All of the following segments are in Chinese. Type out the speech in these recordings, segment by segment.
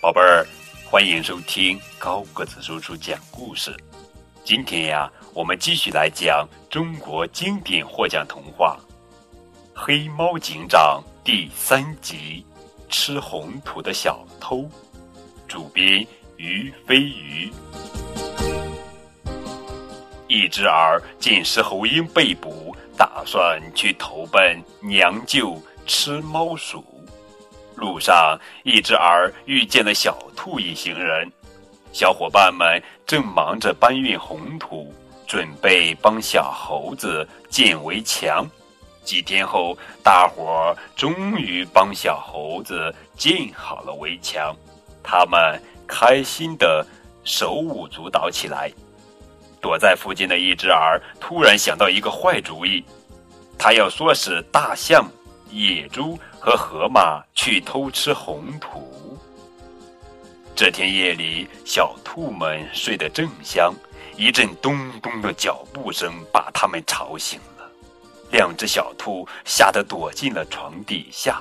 宝贝儿，欢迎收听高个子叔叔讲故事。今天呀，我们继续来讲中国经典获奖童话《黑猫警长》第三集《吃红土的小偷》。主编于飞鱼。一只耳见石猴鹰被捕，打算去投奔娘舅吃猫鼠。路上，一只耳遇见了小兔一行人，小伙伴们正忙着搬运红土，准备帮小猴子建围墙。几天后，大伙儿终于帮小猴子建好了围墙，他们开心的手舞足蹈起来。躲在附近的一只耳突然想到一个坏主意，他要唆使大象。野猪和河马去偷吃红土。这天夜里，小兔们睡得正香，一阵咚咚的脚步声把它们吵醒了。两只小兔吓得躲进了床底下。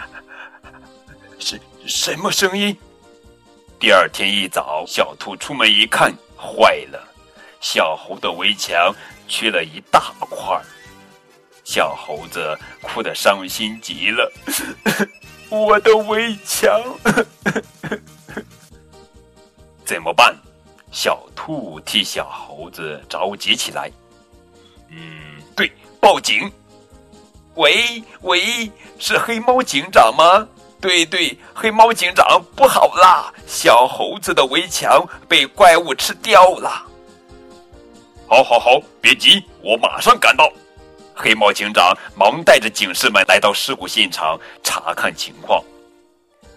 是什么声音？第二天一早，小兔出门一看，坏了，小猴的围墙缺了一大块儿。小猴子哭得伤心极了，我的围墙怎么办？小兔替小猴子着急起来。嗯，对，报警。喂喂，是黑猫警长吗？对对，黑猫警长，不好啦，小猴子的围墙被怪物吃掉了。好，好，好，别急，我马上赶到。黑猫警长忙带着警士们来到事故现场查看情况。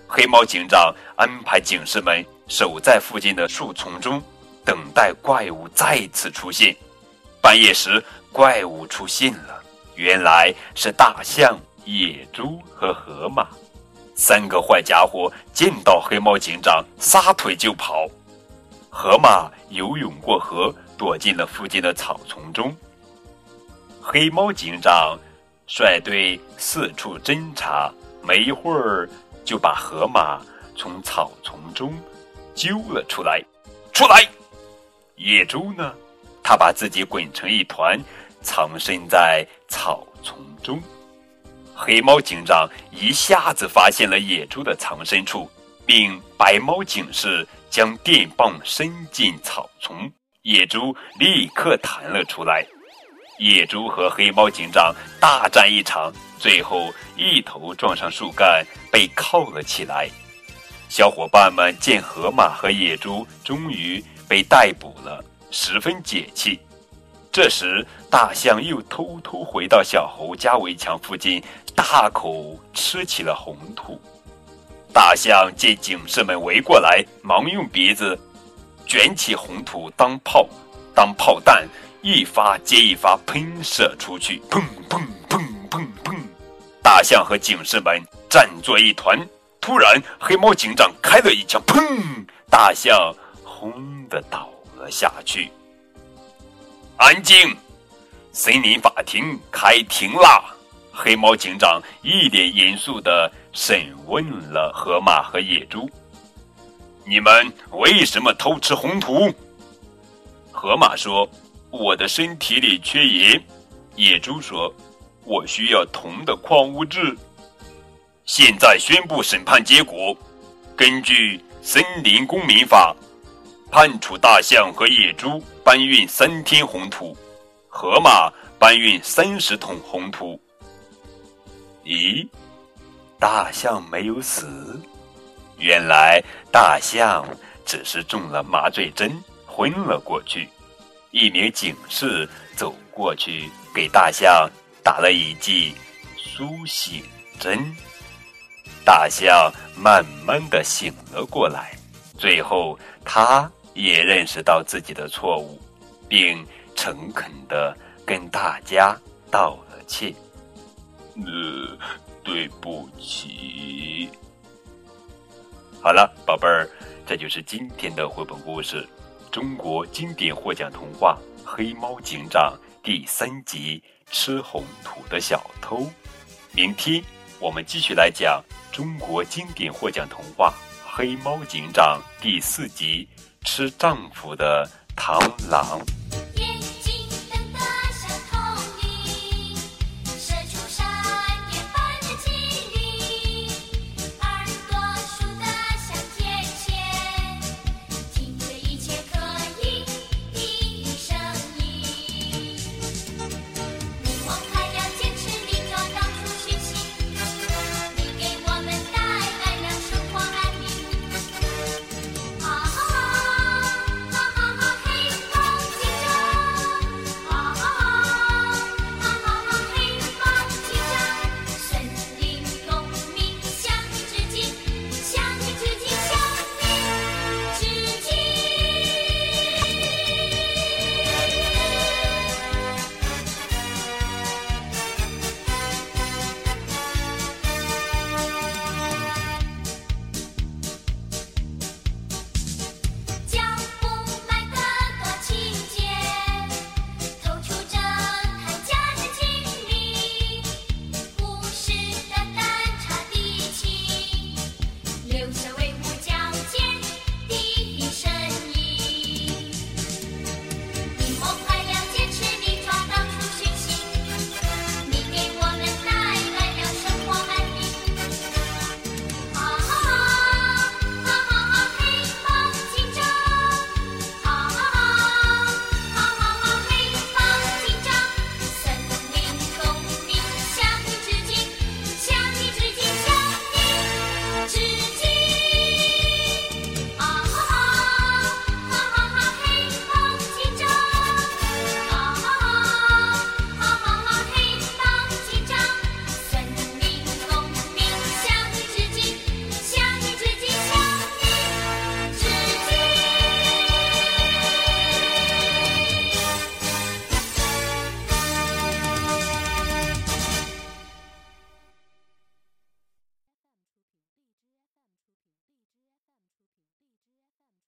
黑猫警长安排警士们守在附近的树丛中，等待怪物再次出现。半夜时，怪物出现了，原来是大象、野猪和河马。三个坏家伙见到黑猫警长，撒腿就跑。河马游泳过河，躲进了附近的草丛中。黑猫警长率队四处侦查，没一会儿就把河马从草丛中揪了出来。出来！野猪呢？他把自己滚成一团，藏身在草丛中。黑猫警长一下子发现了野猪的藏身处，并白猫警士将电棒伸进草丛，野猪立刻弹了出来。野猪和黑猫警长大战一场，最后一头撞上树干，被铐了起来。小伙伴们见河马和野猪终于被逮捕了，十分解气。这时，大象又偷偷回到小猴家围墙附近，大口吃起了红土。大象见警士们围过来，忙用鼻子卷起红土当炮，当炮弹。一发接一发喷射出去，砰砰砰砰砰！大象和警士们战作一团。突然，黑猫警长开了一枪，砰！大象轰的倒了下去。安静！森林法庭开庭啦！黑猫警长一脸严肃的审问了河马和野猪：“你们为什么偷吃红土？”河马说。我的身体里缺盐，野猪说：“我需要铜的矿物质。”现在宣布审判结果：根据《森林公民法》，判处大象和野猪搬运三天红土，河马搬运三十桶红土。咦，大象没有死，原来大象只是中了麻醉针，昏了过去。一名警士走过去，给大象打了一剂苏醒针。大象慢慢的醒了过来，最后他也认识到自己的错误，并诚恳的跟大家道了歉。呃，对不起。好了，宝贝儿，这就是今天的绘本故事。中国经典获奖童话《黑猫警长》第三集《吃红土的小偷》。明天我们继续来讲中国经典获奖童话《黑猫警长》第四集《吃丈夫的螳螂》。